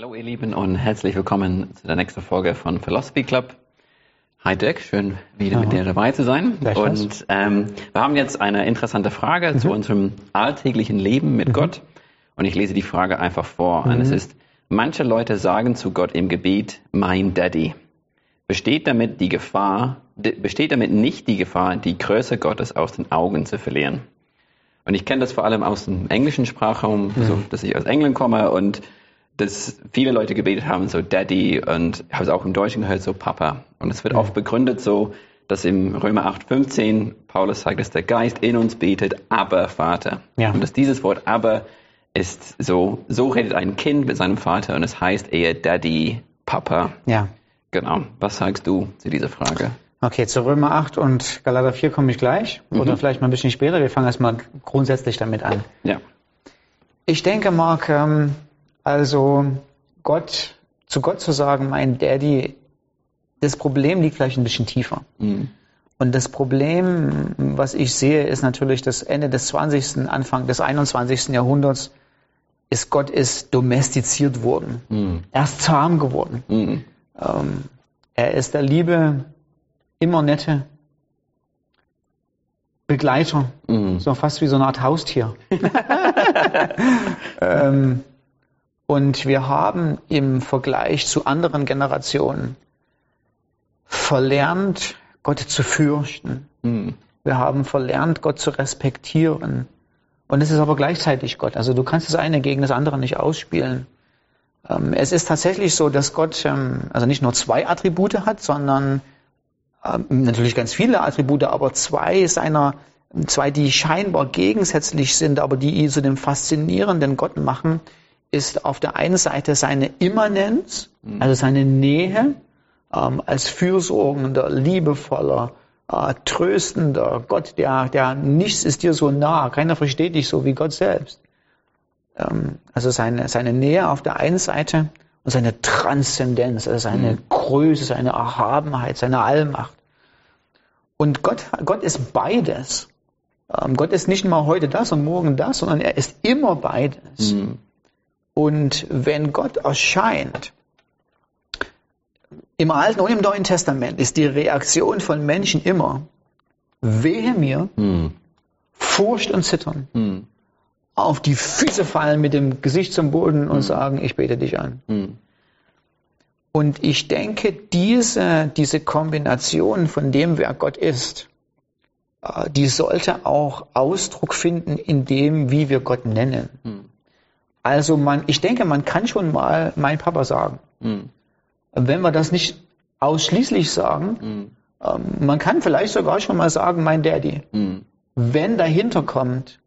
Hallo ihr Lieben und herzlich willkommen zu der nächsten Folge von Philosophy Club. Hi Dirk, schön wieder mit dir dabei zu sein. Und ähm, wir haben jetzt eine interessante Frage mhm. zu unserem alltäglichen Leben mit mhm. Gott. Und ich lese die Frage einfach vor. Mhm. Und es ist, manche Leute sagen zu Gott im Gebet, mein Daddy. Besteht damit die Gefahr, besteht damit nicht die Gefahr, die Größe Gottes aus den Augen zu verlieren? Und ich kenne das vor allem aus dem englischen Sprachraum, mhm. so, dass ich aus England komme und dass viele Leute gebetet haben, so Daddy und ich habe es auch im Deutschen gehört, so Papa. Und es wird mhm. oft begründet so, dass im Römer 8,15 Paulus sagt, dass der Geist in uns betet, aber Vater. Ja. Und dass dieses Wort aber ist so, so redet ein Kind mit seinem Vater und es heißt eher Daddy, Papa. Ja. Genau. Was sagst du zu dieser Frage? Okay, zu Römer 8 und Galater 4 komme ich gleich. Mhm. Oder vielleicht mal ein bisschen später. Wir fangen erstmal grundsätzlich damit an. Ja. Ich denke, Marc, ähm, also Gott, zu Gott zu sagen, mein Daddy, das Problem liegt vielleicht ein bisschen tiefer. Mhm. Und das Problem, was ich sehe, ist natürlich das Ende des 20., Anfang des 21. Jahrhunderts, ist Gott ist domestiziert worden. Mhm. Er ist zahm geworden. Mhm. Ähm, er ist der Liebe immer nette Begleiter, mhm. so fast wie so eine Art Haustier. ähm, und wir haben im Vergleich zu anderen Generationen verlernt, Gott zu fürchten. Mhm. Wir haben verlernt, Gott zu respektieren. Und es ist aber gleichzeitig Gott. Also du kannst das eine gegen das andere nicht ausspielen. Ähm, es ist tatsächlich so, dass Gott ähm, also nicht nur zwei Attribute hat, sondern ähm, natürlich ganz viele Attribute, aber zwei seiner, zwei, die scheinbar gegensätzlich sind, aber die ihn zu dem faszinierenden Gott machen, ist auf der einen Seite seine Immanenz, mhm. also seine Nähe, ähm, als fürsorgender, liebevoller, äh, tröstender Gott, der, der nichts ist dir so nah, keiner versteht dich so wie Gott selbst. Ähm, also seine, seine Nähe auf der einen Seite und seine Transzendenz, also seine mhm. Größe, seine Erhabenheit, seine Allmacht. Und Gott, Gott ist beides. Ähm, Gott ist nicht mal heute das und morgen das, sondern er ist immer beides. Mhm. Und wenn Gott erscheint, im Alten und im Neuen Testament ist die Reaktion von Menschen immer, wehe mir, hm. Furcht und Zittern, hm. auf die Füße fallen mit dem Gesicht zum Boden und hm. sagen, ich bete dich an. Hm. Und ich denke, diese, diese Kombination von dem, wer Gott ist, äh, die sollte auch Ausdruck finden in dem, wie wir Gott nennen. Hm. Also man, ich denke, man kann schon mal mein Papa sagen. Mhm. Wenn wir das nicht ausschließlich sagen, mhm. man kann vielleicht sogar schon mal sagen, mein Daddy. Mhm. Wenn dahinter kommt,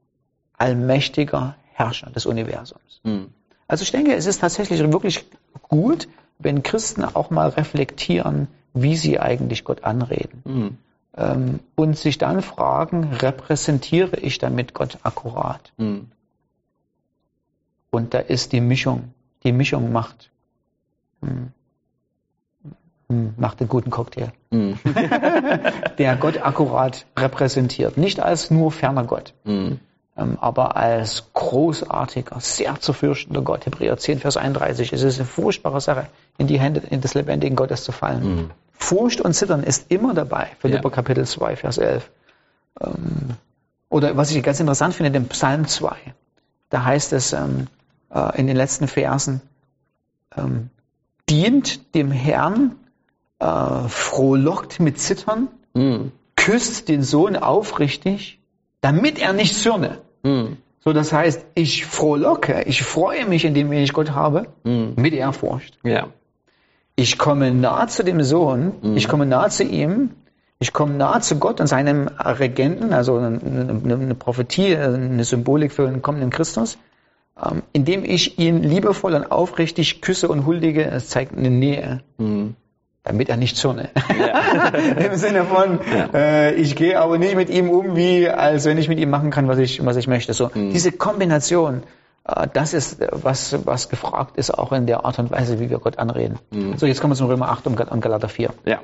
allmächtiger Herrscher des Universums. Mhm. Also ich denke, es ist tatsächlich wirklich gut, wenn Christen auch mal reflektieren, wie sie eigentlich Gott anreden. Mhm. Ähm, und sich dann fragen, repräsentiere ich damit Gott akkurat? Und da ist die Mischung. Die Mischung macht, hm, hm, macht einen guten Cocktail. Mm. der Gott akkurat repräsentiert. Nicht als nur ferner Gott, mm. aber als großartiger, sehr zu fürchtender Gott. Hebräer 10, Vers 31. Es ist eine furchtbare Sache, in die Hände des lebendigen Gottes zu fallen. Mm. Furcht und Zittern ist immer dabei. Philipper ja. Kapitel 2, Vers 11. Ähm, oder was ich ganz interessant finde, den Psalm 2. Da heißt es, ähm, äh, in den letzten Versen. Ähm, dient dem Herrn, äh, frohlockt mit Zittern, mm. küsst den Sohn aufrichtig, damit er nicht zürne. Mm. So, das heißt, ich frohlocke, ich freue mich in dem, wen ich Gott habe, mm. mit Ehrfurcht. Ja. Ich komme nah zu dem Sohn, mm. ich komme nah zu ihm, ich komme nah zu Gott und seinem Regenten, also eine, eine, eine Prophetie, eine Symbolik für den kommenden Christus. Ähm, indem ich ihn liebevoll und aufrichtig küsse und huldige, es zeigt eine Nähe. Mhm. Damit er nicht zürne. Ja. Im Sinne von, ja. äh, ich gehe aber nicht mit ihm um, wie als wenn ich mit ihm machen kann, was ich, was ich möchte. So, mhm. diese Kombination, äh, das ist, was, was gefragt ist, auch in der Art und Weise, wie wir Gott anreden. Mhm. So, jetzt kommen wir zum Römer 8 und Galater 4. Ja.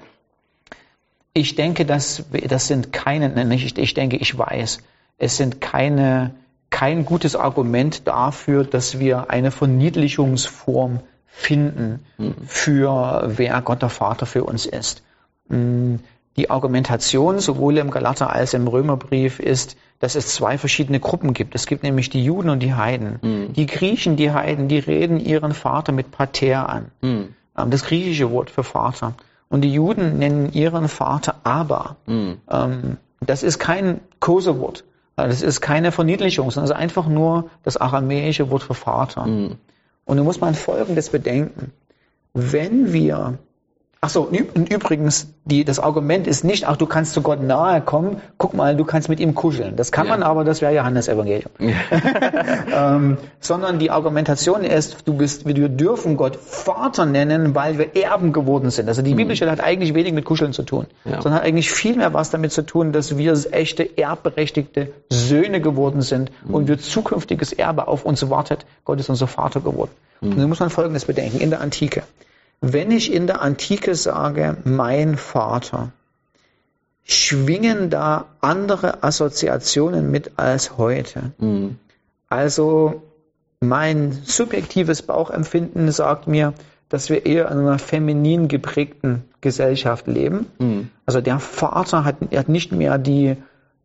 Ich denke, dass, das sind keine, nicht, ich denke, ich weiß, es sind keine kein gutes Argument dafür, dass wir eine Verniedlichungsform finden mhm. für wer Gott der Vater für uns ist. Mm, die Argumentation sowohl im Galater als im Römerbrief ist, dass es zwei verschiedene Gruppen gibt. Es gibt nämlich die Juden und die Heiden. Mhm. Die Griechen, die Heiden, die reden ihren Vater mit Pater an. Mhm. Das griechische Wort für Vater. Und die Juden nennen ihren Vater Abba. Mhm. Das ist kein Kosewort. Das ist keine Verniedlichung, sondern es ist einfach nur das aramäische Wort für Vater. Mhm. Und da muss man Folgendes bedenken. Wenn wir Ach so, und übrigens, die, das Argument ist nicht, ach, du kannst zu Gott nahe kommen, guck mal, du kannst mit ihm kuscheln. Das kann ja. man aber, das wäre Johannes Evangelium. Ja. ähm, sondern die Argumentation ist, du bist, wir dürfen Gott Vater nennen, weil wir Erben geworden sind. Also die mhm. Bibelstelle hat eigentlich wenig mit Kuscheln zu tun, ja. sondern hat eigentlich viel mehr was damit zu tun, dass wir echte erbberechtigte Söhne geworden sind mhm. und wir zukünftiges Erbe auf uns wartet. Gott ist unser Vater geworden. Mhm. Und da muss man Folgendes bedenken. In der Antike wenn ich in der Antike sage, mein Vater, schwingen da andere Assoziationen mit als heute. Mhm. Also mein subjektives Bauchempfinden sagt mir, dass wir eher in einer feminin geprägten Gesellschaft leben. Mhm. Also der Vater hat, hat, nicht mehr die,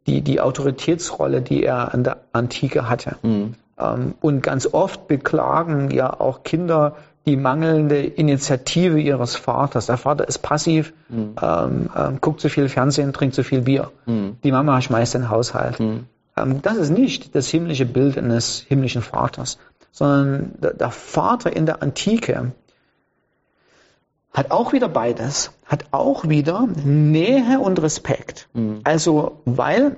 die, die Autoritätsrolle, die er in der Antike hatte. Mhm. Ähm, und ganz oft beklagen ja auch Kinder die mangelnde Initiative ihres Vaters. Der Vater ist passiv, mhm. ähm, ähm, guckt zu viel Fernsehen, trinkt zu viel Bier. Mhm. Die Mama schmeißt den Haushalt. Mhm. Ähm, das ist nicht das himmlische Bild eines himmlischen Vaters, sondern der, der Vater in der Antike hat auch wieder beides, hat auch wieder Nähe und Respekt. Mhm. Also, weil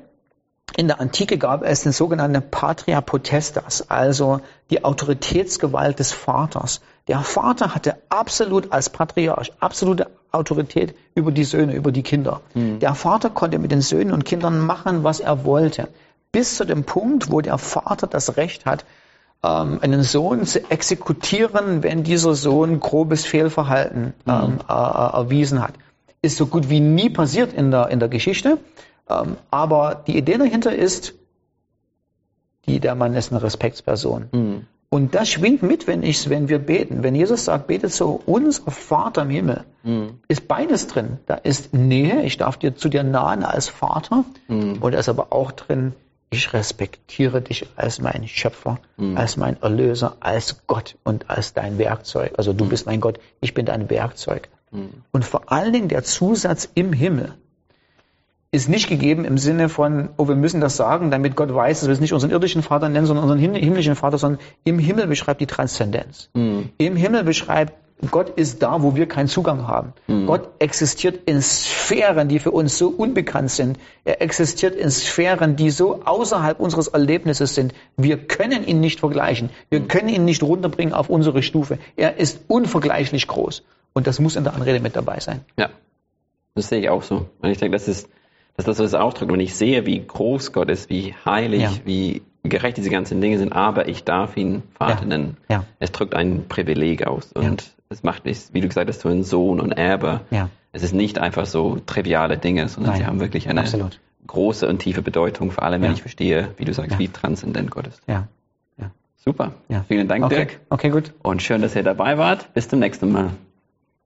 in der Antike gab es den sogenannten Patria Potestas, also die Autoritätsgewalt des Vaters. Der Vater hatte absolut als Patriarch absolute Autorität über die Söhne, über die Kinder. Mhm. Der Vater konnte mit den Söhnen und Kindern machen, was er wollte. Bis zu dem Punkt, wo der Vater das Recht hat, ähm, einen Sohn zu exekutieren, wenn dieser Sohn grobes Fehlverhalten mhm. ähm, äh, erwiesen hat. Ist so gut wie nie passiert in der, in der Geschichte. Ähm, aber die Idee dahinter ist, die, der Mann ist eine Respektsperson. Mhm. Und das schwingt mit, wenn ich, wenn wir beten. Wenn Jesus sagt, betet so, unser Vater im Himmel, mhm. ist beides drin. Da ist Nähe, ich darf dir zu dir nahen als Vater. Mhm. Und da ist aber auch drin, ich respektiere dich als mein Schöpfer, mhm. als mein Erlöser, als Gott und als dein Werkzeug. Also du mhm. bist mein Gott, ich bin dein Werkzeug. Mhm. Und vor allen Dingen der Zusatz im Himmel ist nicht gegeben im Sinne von, oh, wir müssen das sagen, damit Gott weiß, dass wir es nicht unseren irdischen Vater nennen, sondern unseren himmlischen Vater, sondern im Himmel beschreibt die Transzendenz. Mhm. Im Himmel beschreibt, Gott ist da, wo wir keinen Zugang haben. Mhm. Gott existiert in Sphären, die für uns so unbekannt sind. Er existiert in Sphären, die so außerhalb unseres Erlebnisses sind. Wir können ihn nicht vergleichen. Wir mhm. können ihn nicht runterbringen auf unsere Stufe. Er ist unvergleichlich groß. Und das muss in der Anrede mit dabei sein. Ja, das sehe ich auch so. Und ich denke, das ist dass das das ausdrückt. Und ich sehe, wie groß Gott ist, wie heilig, ja. wie gerecht diese ganzen Dinge sind, aber ich darf ihn Vater ja. nennen. Ja. Es drückt ein Privileg aus und es macht mich, wie du gesagt hast, zu einem Sohn und Erbe. Es ist nicht einfach so triviale Dinge, sondern Nein. sie haben wirklich eine Absolut. große und tiefe Bedeutung, vor allem wenn ich verstehe, wie du sagst, wie transzendent Gott ist. Ja. Super. Vielen Dank, okay. Dirk. Okay, gut. Und schön, dass ihr dabei wart. Bis zum nächsten Mal.